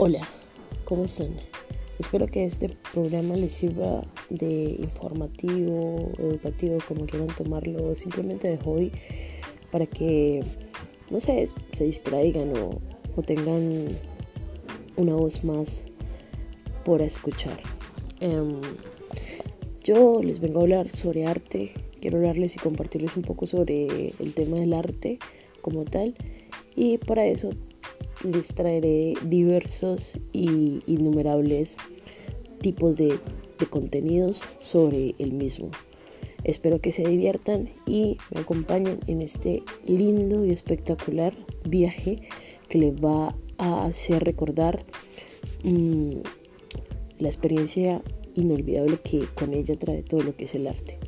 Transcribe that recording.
Hola, ¿cómo están? Espero que este programa les sirva de informativo, educativo, como quieran tomarlo, simplemente de hobby, para que, no sé, se distraigan o, tengan una voz más por escuchar. Em, yo les vengo a hablar sobre arte, quiero hablarles y compartirles un poco sobre el tema del arte como tal, y para eso les traeré diversos y innumerables tipos de, contenidos sobre el mismo. Espero que se diviertan y me acompañen en este lindo y espectacular viaje que les va a hacer recordar mm, la experiencia inolvidable que con ella trae todo lo que es el arte.